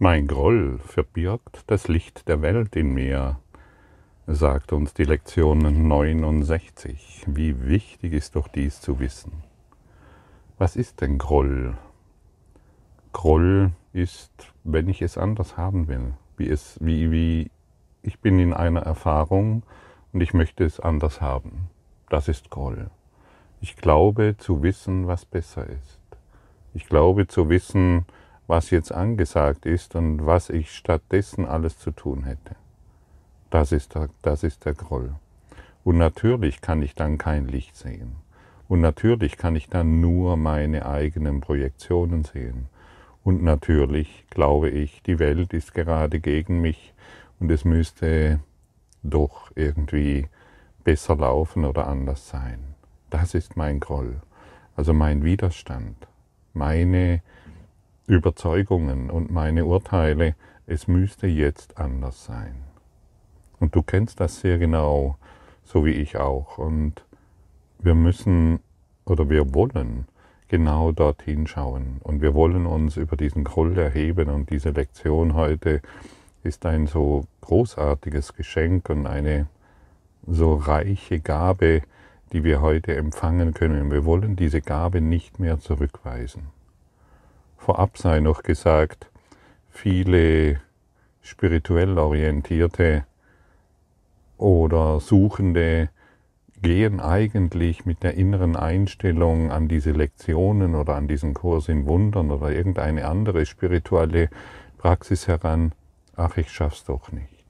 Mein Groll verbirgt das Licht der Welt in mir, sagt uns die Lektion 69. Wie wichtig ist doch dies zu wissen. Was ist denn Groll? Groll ist, wenn ich es anders haben will, wie es, wie, wie ich bin in einer Erfahrung und ich möchte es anders haben. Das ist Groll. Ich glaube zu wissen, was besser ist. Ich glaube zu wissen, was jetzt angesagt ist und was ich stattdessen alles zu tun hätte. Das ist der, das ist der Groll. Und natürlich kann ich dann kein Licht sehen. Und natürlich kann ich dann nur meine eigenen Projektionen sehen. Und natürlich glaube ich, die Welt ist gerade gegen mich und es müsste doch irgendwie besser laufen oder anders sein. Das ist mein Groll, also mein Widerstand, meine Überzeugungen und meine Urteile, es müsste jetzt anders sein. Und du kennst das sehr genau, so wie ich auch. Und wir müssen oder wir wollen genau dorthin schauen. Und wir wollen uns über diesen Groll erheben. Und diese Lektion heute ist ein so großartiges Geschenk und eine so reiche Gabe, die wir heute empfangen können. Wir wollen diese Gabe nicht mehr zurückweisen vorab sei noch gesagt, viele spirituell orientierte oder Suchende gehen eigentlich mit der inneren Einstellung an diese Lektionen oder an diesen Kurs in Wundern oder irgendeine andere spirituelle Praxis heran, ach, ich schaff's doch nicht.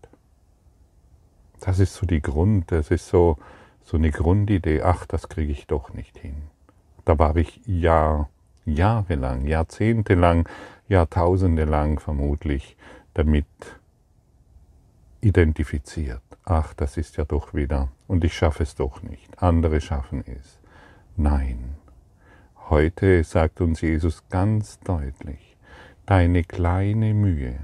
Das ist so die Grund, das ist so, so eine Grundidee, ach, das kriege ich doch nicht hin. Da war ich ja jahrelang, jahrzehntelang, Jahrtausende lang vermutlich damit identifiziert. Ach, das ist ja doch wieder, und ich schaffe es doch nicht, andere schaffen es. Nein, heute sagt uns Jesus ganz deutlich, deine kleine Mühe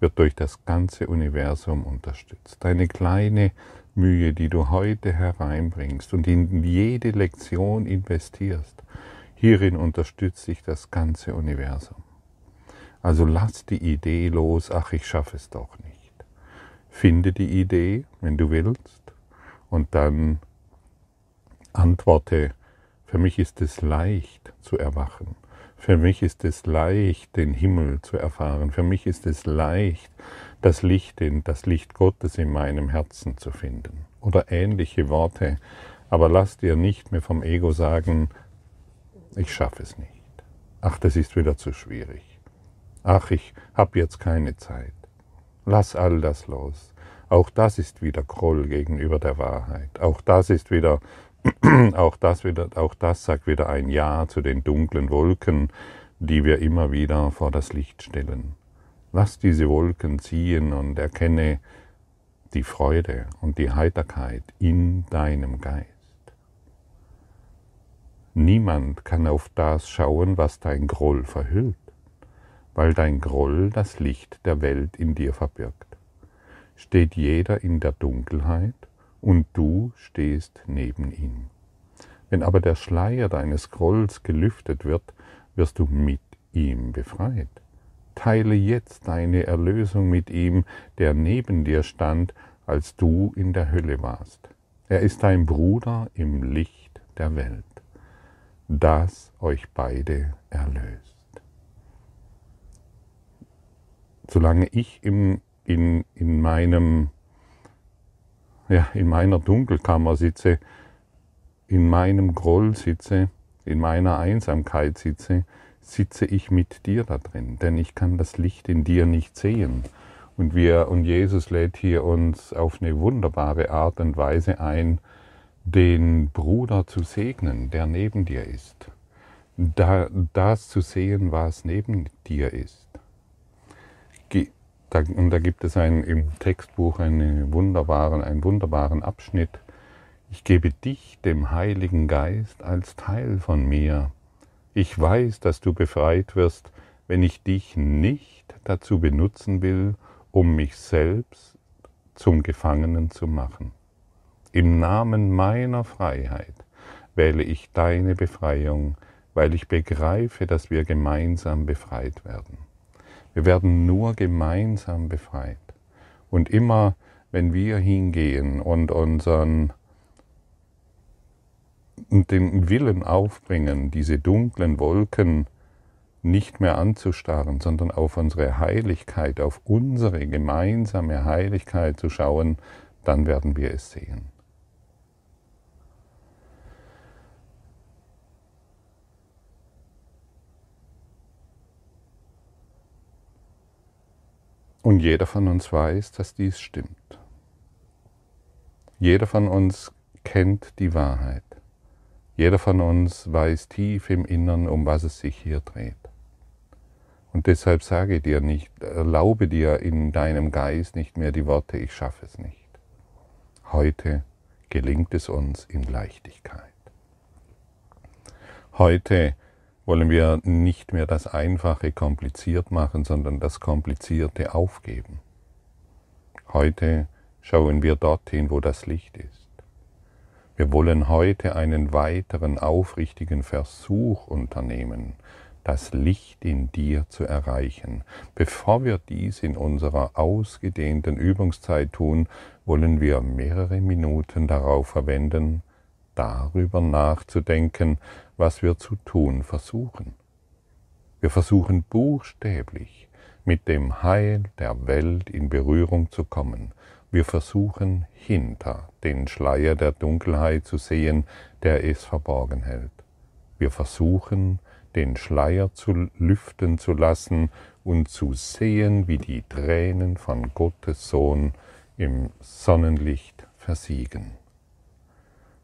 wird durch das ganze Universum unterstützt. Deine kleine Mühe, die du heute hereinbringst und in jede Lektion investierst, Hierin unterstützt sich das ganze Universum. Also lass die Idee los, ach, ich schaffe es doch nicht. Finde die Idee, wenn du willst, und dann antworte, für mich ist es leicht zu erwachen. Für mich ist es leicht, den Himmel zu erfahren. Für mich ist es leicht, das Licht, in, das Licht Gottes in meinem Herzen zu finden. Oder ähnliche Worte. Aber lass dir nicht mehr vom Ego sagen, ich schaffe es nicht. Ach, das ist wieder zu schwierig. Ach, ich habe jetzt keine Zeit. Lass all das los. Auch das ist wieder Groll gegenüber der Wahrheit. Auch das ist wieder, auch das wieder, auch das sagt wieder ein Ja zu den dunklen Wolken, die wir immer wieder vor das Licht stellen. Lass diese Wolken ziehen und erkenne die Freude und die Heiterkeit in deinem Geist. Niemand kann auf das schauen, was dein Groll verhüllt, weil dein Groll das Licht der Welt in dir verbirgt. Steht jeder in der Dunkelheit und du stehst neben ihm. Wenn aber der Schleier deines Grolls gelüftet wird, wirst du mit ihm befreit. Teile jetzt deine Erlösung mit ihm, der neben dir stand, als du in der Hölle warst. Er ist dein Bruder im Licht der Welt das euch beide erlöst. Solange ich im, in, in, meinem, ja, in meiner Dunkelkammer sitze, in meinem Groll sitze, in meiner Einsamkeit sitze, sitze ich mit dir da drin, denn ich kann das Licht in dir nicht sehen. Und wir und Jesus lädt hier uns auf eine wunderbare Art und Weise ein, den Bruder zu segnen, der neben dir ist. Da, das zu sehen, was neben dir ist. Und da gibt es ein, im Textbuch einen wunderbaren, einen wunderbaren Abschnitt. Ich gebe dich, dem Heiligen Geist, als Teil von mir. Ich weiß, dass du befreit wirst, wenn ich dich nicht dazu benutzen will, um mich selbst zum Gefangenen zu machen. Im Namen meiner Freiheit wähle ich deine Befreiung, weil ich begreife, dass wir gemeinsam befreit werden. Wir werden nur gemeinsam befreit. Und immer, wenn wir hingehen und unseren den Willen aufbringen, diese dunklen Wolken nicht mehr anzustarren, sondern auf unsere Heiligkeit, auf unsere gemeinsame Heiligkeit zu schauen, dann werden wir es sehen. Und jeder von uns weiß, dass dies stimmt. Jeder von uns kennt die Wahrheit. Jeder von uns weiß tief im Innern, um was es sich hier dreht. Und deshalb sage dir nicht, erlaube dir in deinem Geist nicht mehr die Worte, ich schaffe es nicht. Heute gelingt es uns in Leichtigkeit. Heute wollen wir nicht mehr das Einfache kompliziert machen, sondern das Komplizierte aufgeben. Heute schauen wir dorthin, wo das Licht ist. Wir wollen heute einen weiteren aufrichtigen Versuch unternehmen, das Licht in dir zu erreichen. Bevor wir dies in unserer ausgedehnten Übungszeit tun, wollen wir mehrere Minuten darauf verwenden, darüber nachzudenken, was wir zu tun versuchen. Wir versuchen buchstäblich mit dem Heil der Welt in Berührung zu kommen. Wir versuchen hinter den Schleier der Dunkelheit zu sehen, der es verborgen hält. Wir versuchen den Schleier zu lüften zu lassen und zu sehen, wie die Tränen von Gottes Sohn im Sonnenlicht versiegen.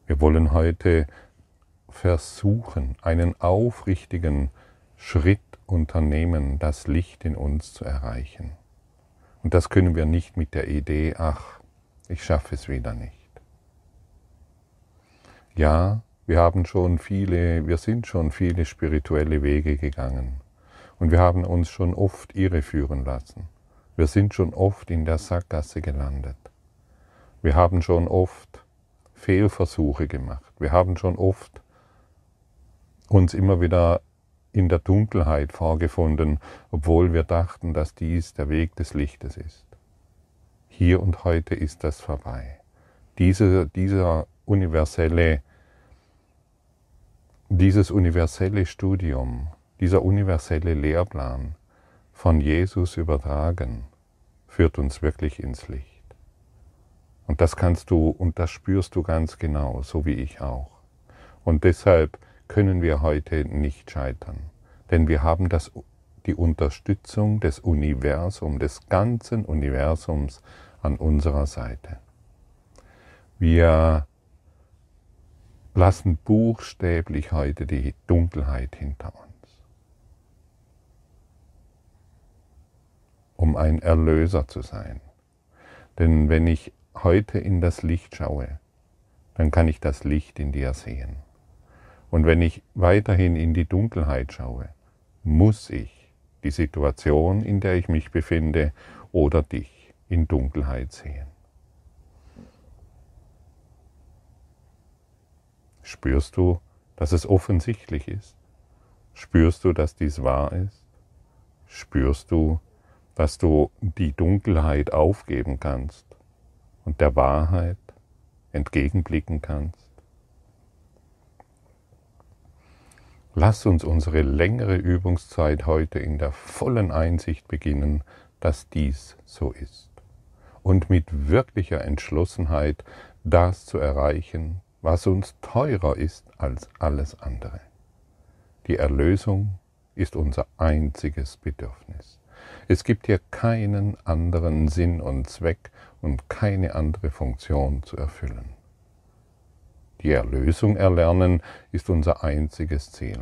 Wir wollen heute versuchen, einen aufrichtigen Schritt unternehmen, das Licht in uns zu erreichen. Und das können wir nicht mit der Idee, ach, ich schaffe es wieder nicht. Ja, wir haben schon viele, wir sind schon viele spirituelle Wege gegangen. Und wir haben uns schon oft irreführen lassen. Wir sind schon oft in der Sackgasse gelandet. Wir haben schon oft Fehlversuche gemacht. Wir haben schon oft uns immer wieder in der Dunkelheit vorgefunden, obwohl wir dachten, dass dies der Weg des Lichtes ist. Hier und heute ist das vorbei. Diese, dieser universelle dieses universelle Studium, dieser universelle Lehrplan von Jesus übertragen, führt uns wirklich ins Licht. Und das kannst du und das spürst du ganz genau, so wie ich auch. Und deshalb können wir heute nicht scheitern, denn wir haben das, die Unterstützung des Universums, des ganzen Universums an unserer Seite. Wir lassen buchstäblich heute die Dunkelheit hinter uns, um ein Erlöser zu sein. Denn wenn ich heute in das Licht schaue, dann kann ich das Licht in dir sehen. Und wenn ich weiterhin in die Dunkelheit schaue, muss ich die Situation, in der ich mich befinde, oder dich in Dunkelheit sehen. Spürst du, dass es offensichtlich ist? Spürst du, dass dies wahr ist? Spürst du, dass du die Dunkelheit aufgeben kannst und der Wahrheit entgegenblicken kannst? Lass uns unsere längere Übungszeit heute in der vollen Einsicht beginnen, dass dies so ist und mit wirklicher Entschlossenheit das zu erreichen, was uns teurer ist als alles andere. Die Erlösung ist unser einziges Bedürfnis. Es gibt hier keinen anderen Sinn und Zweck und keine andere Funktion zu erfüllen. Die Erlösung erlernen ist unser einziges Ziel.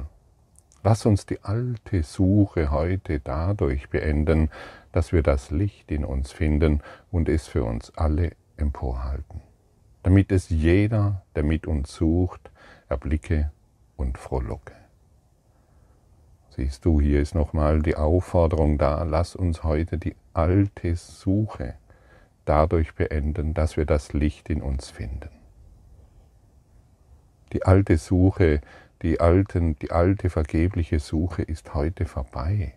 Lass uns die alte Suche heute dadurch beenden, dass wir das Licht in uns finden und es für uns alle emporhalten damit es jeder, der mit uns sucht, erblicke und frohlocke. Siehst du, hier ist nochmal die Aufforderung da, lass uns heute die alte Suche dadurch beenden, dass wir das Licht in uns finden. Die alte Suche, die, alten, die alte vergebliche Suche ist heute vorbei.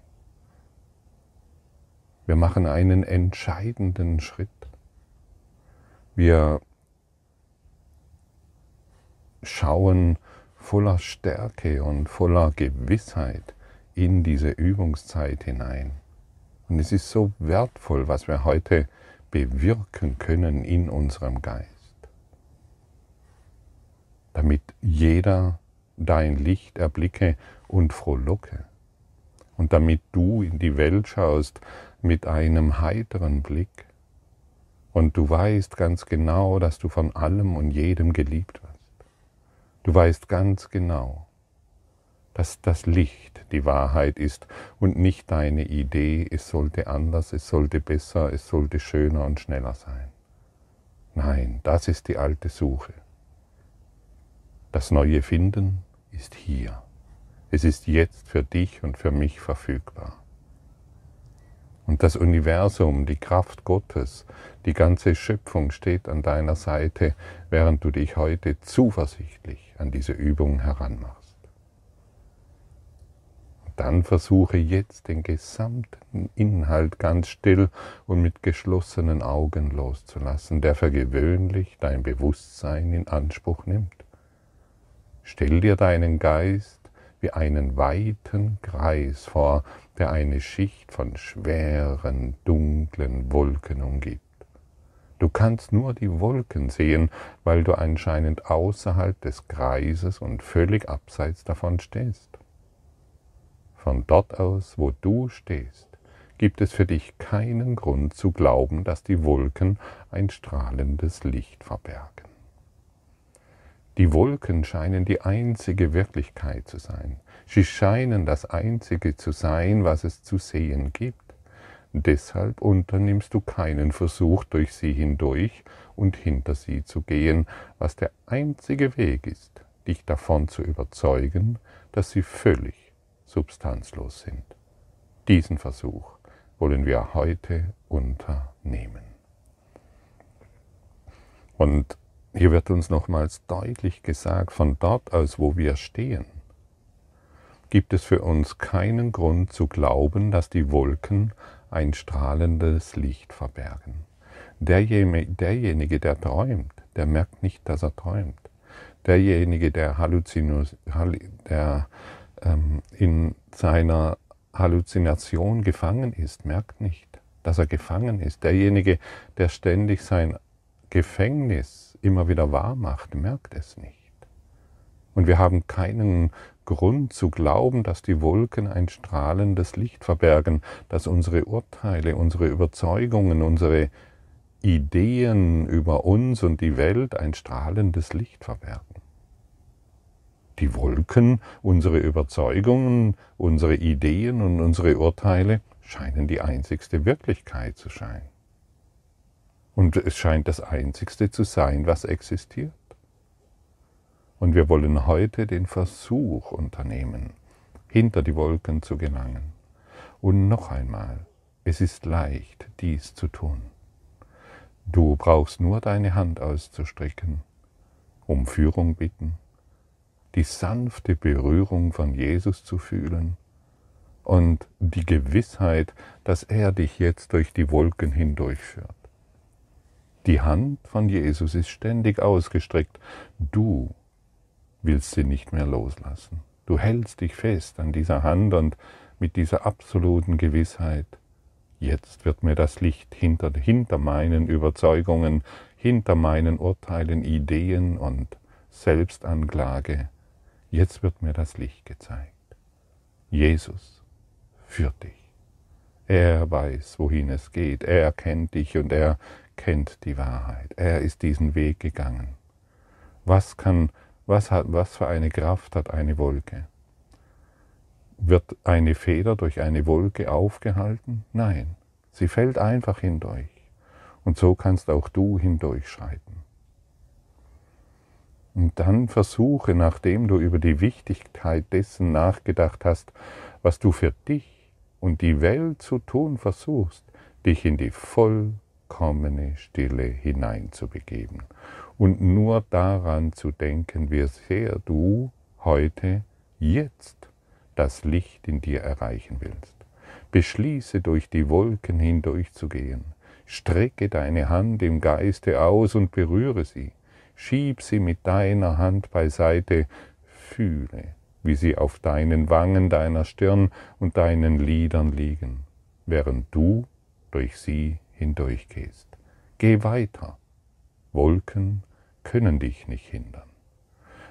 Wir machen einen entscheidenden Schritt. Wir schauen voller Stärke und voller Gewissheit in diese Übungszeit hinein. Und es ist so wertvoll, was wir heute bewirken können in unserem Geist, damit jeder dein Licht erblicke und frohlocke und damit du in die Welt schaust mit einem heiteren Blick und du weißt ganz genau, dass du von allem und jedem geliebt wirst. Du weißt ganz genau, dass das Licht die Wahrheit ist und nicht deine Idee, es sollte anders, es sollte besser, es sollte schöner und schneller sein. Nein, das ist die alte Suche. Das neue Finden ist hier. Es ist jetzt für dich und für mich verfügbar. Und das Universum, die Kraft Gottes, die ganze Schöpfung steht an deiner Seite, während du dich heute zuversichtlich an diese Übung heranmachst. Und dann versuche jetzt den gesamten Inhalt ganz still und mit geschlossenen Augen loszulassen, der für gewöhnlich dein Bewusstsein in Anspruch nimmt. Stell dir deinen Geist wie einen weiten Kreis vor, der eine Schicht von schweren, dunklen Wolken umgibt. Du kannst nur die Wolken sehen, weil du anscheinend außerhalb des Kreises und völlig abseits davon stehst. Von dort aus, wo du stehst, gibt es für dich keinen Grund zu glauben, dass die Wolken ein strahlendes Licht verbergen. Die Wolken scheinen die einzige Wirklichkeit zu sein. Sie scheinen das Einzige zu sein, was es zu sehen gibt. Deshalb unternimmst du keinen Versuch, durch sie hindurch und hinter sie zu gehen, was der einzige Weg ist, dich davon zu überzeugen, dass sie völlig substanzlos sind. Diesen Versuch wollen wir heute unternehmen. Und hier wird uns nochmals deutlich gesagt, von dort aus, wo wir stehen, gibt es für uns keinen Grund zu glauben, dass die Wolken ein strahlendes Licht verbergen. Derjenige, der träumt, der merkt nicht, dass er träumt. Derjenige, der, Halluzinus, der ähm, in seiner Halluzination gefangen ist, merkt nicht, dass er gefangen ist. Derjenige, der ständig sein Gefängnis immer wieder wahr macht, merkt es nicht. Und wir haben keinen Grund zu glauben, dass die Wolken ein strahlendes Licht verbergen, dass unsere Urteile, unsere Überzeugungen, unsere Ideen über uns und die Welt ein strahlendes Licht verbergen. Die Wolken, unsere Überzeugungen, unsere Ideen und unsere Urteile scheinen die einzigste Wirklichkeit zu sein. Und es scheint das Einzigste zu sein, was existiert. Und wir wollen heute den Versuch unternehmen, hinter die Wolken zu gelangen. Und noch einmal, es ist leicht, dies zu tun. Du brauchst nur deine Hand auszustrecken, um Führung bitten, die sanfte Berührung von Jesus zu fühlen und die Gewissheit, dass er dich jetzt durch die Wolken hindurchführt. Die Hand von Jesus ist ständig ausgestreckt. Du willst sie nicht mehr loslassen. Du hältst dich fest an dieser Hand und mit dieser absoluten Gewissheit, jetzt wird mir das Licht hinter, hinter meinen Überzeugungen, hinter meinen Urteilen, Ideen und Selbstanklage, jetzt wird mir das Licht gezeigt. Jesus führt dich. Er weiß, wohin es geht. Er kennt dich und er kennt die Wahrheit. Er ist diesen Weg gegangen. Was kann was, hat, was für eine Kraft hat eine Wolke? Wird eine Feder durch eine Wolke aufgehalten? Nein, sie fällt einfach hindurch. Und so kannst auch du hindurchschreiten. Und dann versuche, nachdem du über die Wichtigkeit dessen nachgedacht hast, was du für dich und die Welt zu tun versuchst, dich in die vollkommene Stille hineinzubegeben und nur daran zu denken, wie sehr du heute, jetzt das Licht in dir erreichen willst. Beschließe durch die Wolken hindurchzugehen. Strecke deine Hand im Geiste aus und berühre sie. Schieb sie mit deiner Hand beiseite. Fühle, wie sie auf deinen Wangen, deiner Stirn und deinen Lidern liegen, während du durch sie hindurchgehst. Geh weiter. Wolken können dich nicht hindern.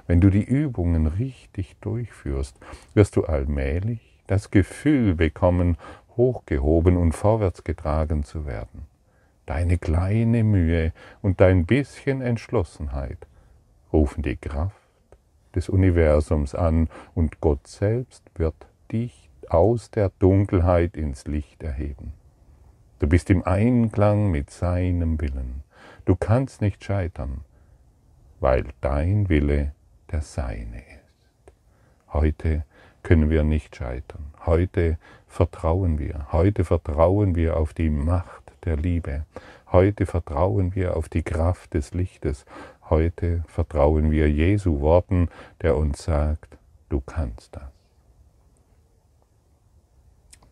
Wenn du die Übungen richtig durchführst, wirst du allmählich das Gefühl bekommen, hochgehoben und vorwärts getragen zu werden. Deine kleine Mühe und dein bisschen Entschlossenheit rufen die Kraft des Universums an und Gott selbst wird dich aus der Dunkelheit ins Licht erheben. Du bist im Einklang mit seinem Willen. Du kannst nicht scheitern, weil dein Wille der seine ist. Heute können wir nicht scheitern. Heute vertrauen wir. Heute vertrauen wir auf die Macht der Liebe. Heute vertrauen wir auf die Kraft des Lichtes. Heute vertrauen wir Jesu Worten, der uns sagt, du kannst das.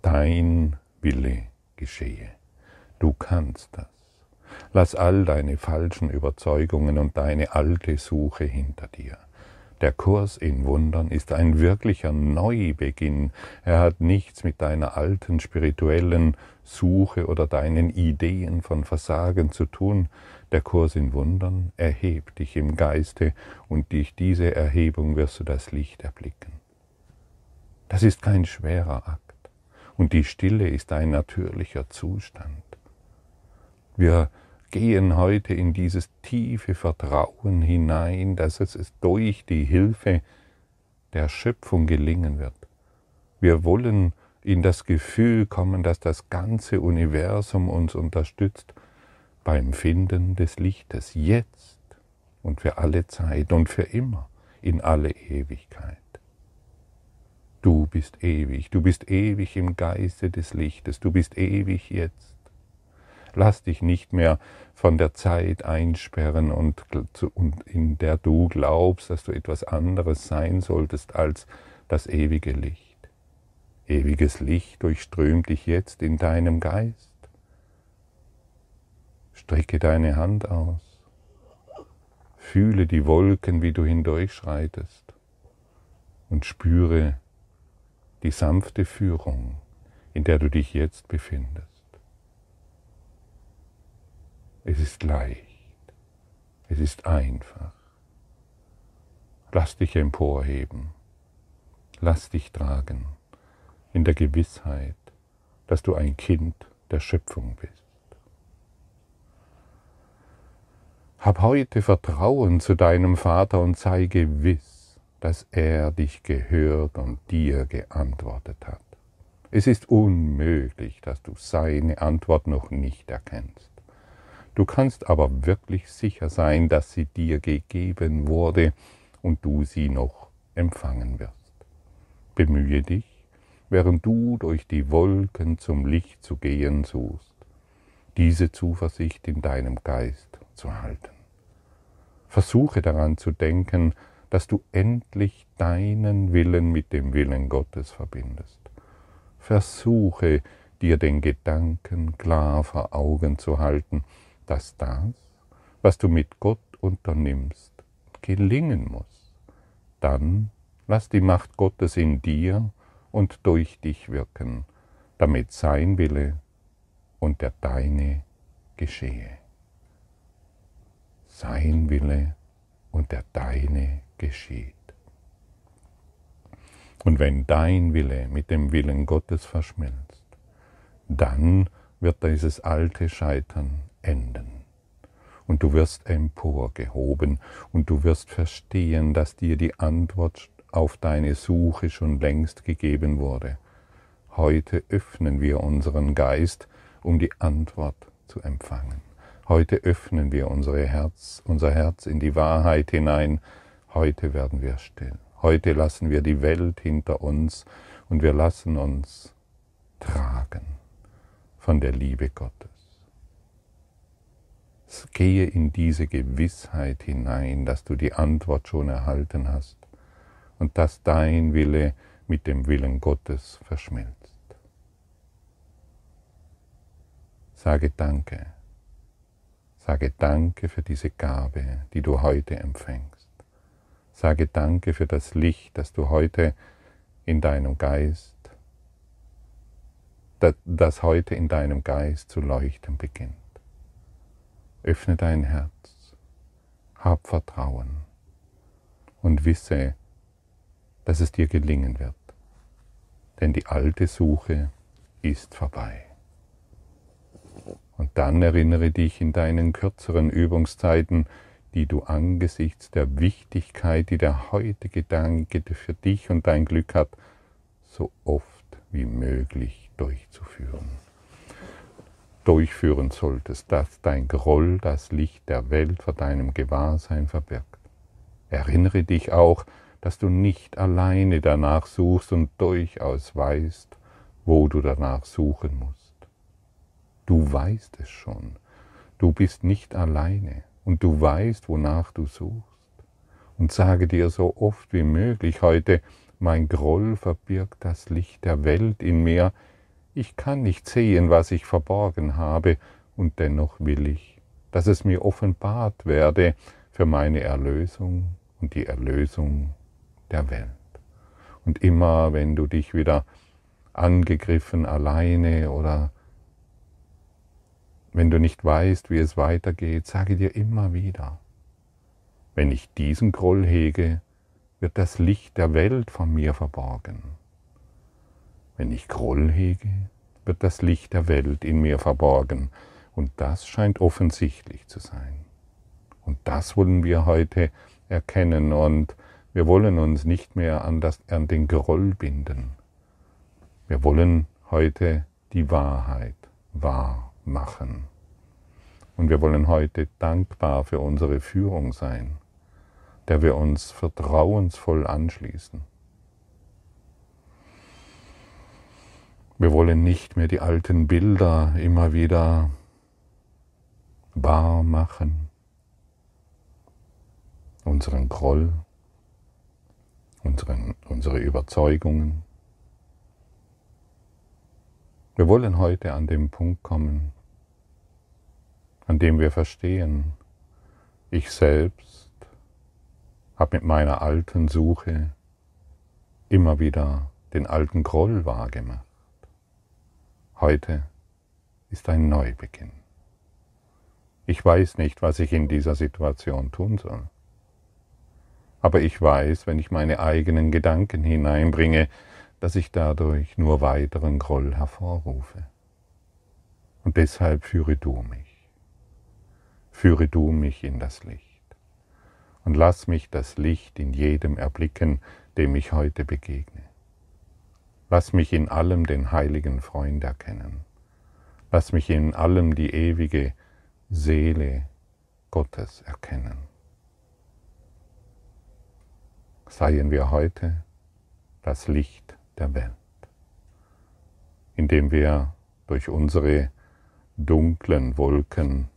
Dein Wille geschehe. Du kannst das. Lass all deine falschen Überzeugungen und deine alte Suche hinter dir. Der Kurs in Wundern ist ein wirklicher Neubeginn. Er hat nichts mit deiner alten spirituellen Suche oder deinen Ideen von Versagen zu tun. Der Kurs in Wundern erhebt dich im Geiste und durch diese Erhebung wirst du das Licht erblicken. Das ist kein schwerer Akt und die Stille ist ein natürlicher Zustand. Wir gehen heute in dieses tiefe Vertrauen hinein, dass es durch die Hilfe der Schöpfung gelingen wird. Wir wollen in das Gefühl kommen, dass das ganze Universum uns unterstützt beim Finden des Lichtes, jetzt und für alle Zeit und für immer, in alle Ewigkeit. Du bist ewig, du bist ewig im Geiste des Lichtes, du bist ewig jetzt. Lass dich nicht mehr von der Zeit einsperren und, und in der du glaubst, dass du etwas anderes sein solltest als das ewige Licht. Ewiges Licht durchströmt dich jetzt in deinem Geist. Strecke deine Hand aus. Fühle die Wolken, wie du hindurchschreitest und spüre die sanfte Führung, in der du dich jetzt befindest. Es ist leicht. Es ist einfach. Lass dich emporheben. Lass dich tragen in der Gewissheit, dass du ein Kind der Schöpfung bist. Hab heute Vertrauen zu deinem Vater und sei gewiss, dass er dich gehört und dir geantwortet hat. Es ist unmöglich, dass du seine Antwort noch nicht erkennst. Du kannst aber wirklich sicher sein, dass sie dir gegeben wurde und du sie noch empfangen wirst. Bemühe dich, während du durch die Wolken zum Licht zu gehen suchst, diese Zuversicht in deinem Geist zu halten. Versuche daran zu denken, dass du endlich deinen Willen mit dem Willen Gottes verbindest. Versuche dir den Gedanken klar vor Augen zu halten, dass das, was du mit Gott unternimmst, gelingen muss. Dann lass die Macht Gottes in dir und durch dich wirken, damit sein Wille und der deine geschehe. Sein Wille und der deine geschieht. Und wenn dein Wille mit dem Willen Gottes verschmilzt, dann wird dieses alte Scheitern enden. Und du wirst emporgehoben und du wirst verstehen, dass dir die Antwort auf deine Suche schon längst gegeben wurde. Heute öffnen wir unseren Geist, um die Antwort zu empfangen. Heute öffnen wir unser Herz, unser Herz in die Wahrheit hinein. Heute werden wir still. Heute lassen wir die Welt hinter uns und wir lassen uns tragen von der Liebe Gottes. Gehe in diese Gewissheit hinein, dass du die Antwort schon erhalten hast und dass dein Wille mit dem Willen Gottes verschmilzt. Sage Danke. Sage Danke für diese Gabe, die du heute empfängst. Sage Danke für das Licht, das du heute in deinem Geist, das heute in deinem Geist zu leuchten beginnt. Öffne dein Herz, hab Vertrauen und wisse, dass es dir gelingen wird, denn die alte Suche ist vorbei. Und dann erinnere dich in deinen kürzeren Übungszeiten, die du angesichts der Wichtigkeit, die der heutige Gedanke für dich und dein Glück hat, so oft wie möglich durchzuführen. Durchführen solltest, dass dein Groll das Licht der Welt vor deinem Gewahrsein verbirgt. Erinnere dich auch, dass du nicht alleine danach suchst und durchaus weißt, wo du danach suchen musst. Du weißt es schon. Du bist nicht alleine und du weißt, wonach du suchst. Und sage dir so oft wie möglich heute, mein Groll verbirgt das Licht der Welt in mir, ich kann nicht sehen, was ich verborgen habe, und dennoch will ich, dass es mir offenbart werde für meine Erlösung und die Erlösung der Welt. Und immer wenn du dich wieder angegriffen alleine oder wenn du nicht weißt, wie es weitergeht, sage dir immer wieder, wenn ich diesen Groll hege, wird das Licht der Welt von mir verborgen. Wenn ich Groll hege, wird das Licht der Welt in mir verborgen. Und das scheint offensichtlich zu sein. Und das wollen wir heute erkennen und wir wollen uns nicht mehr an, das, an den Groll binden. Wir wollen heute die Wahrheit wahr machen. Und wir wollen heute dankbar für unsere Führung sein, der wir uns vertrauensvoll anschließen. Wir wollen nicht mehr die alten Bilder immer wieder wahr machen, unseren Groll, unseren, unsere Überzeugungen. Wir wollen heute an den Punkt kommen, an dem wir verstehen, ich selbst habe mit meiner alten Suche immer wieder den alten Groll wahrgemacht. Heute ist ein Neubeginn. Ich weiß nicht, was ich in dieser Situation tun soll. Aber ich weiß, wenn ich meine eigenen Gedanken hineinbringe, dass ich dadurch nur weiteren Groll hervorrufe. Und deshalb führe du mich führe du mich in das Licht. Und lass mich das Licht in jedem erblicken, dem ich heute begegne. Lass mich in allem den heiligen Freund erkennen. Lass mich in allem die ewige Seele Gottes erkennen. Seien wir heute das Licht der Welt, indem wir durch unsere dunklen Wolken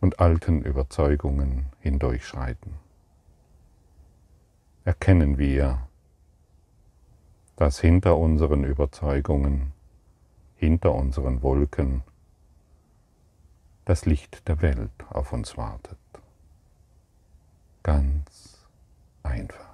und alten Überzeugungen hindurchschreiten. Erkennen wir, dass hinter unseren Überzeugungen, hinter unseren Wolken das Licht der Welt auf uns wartet. Ganz einfach.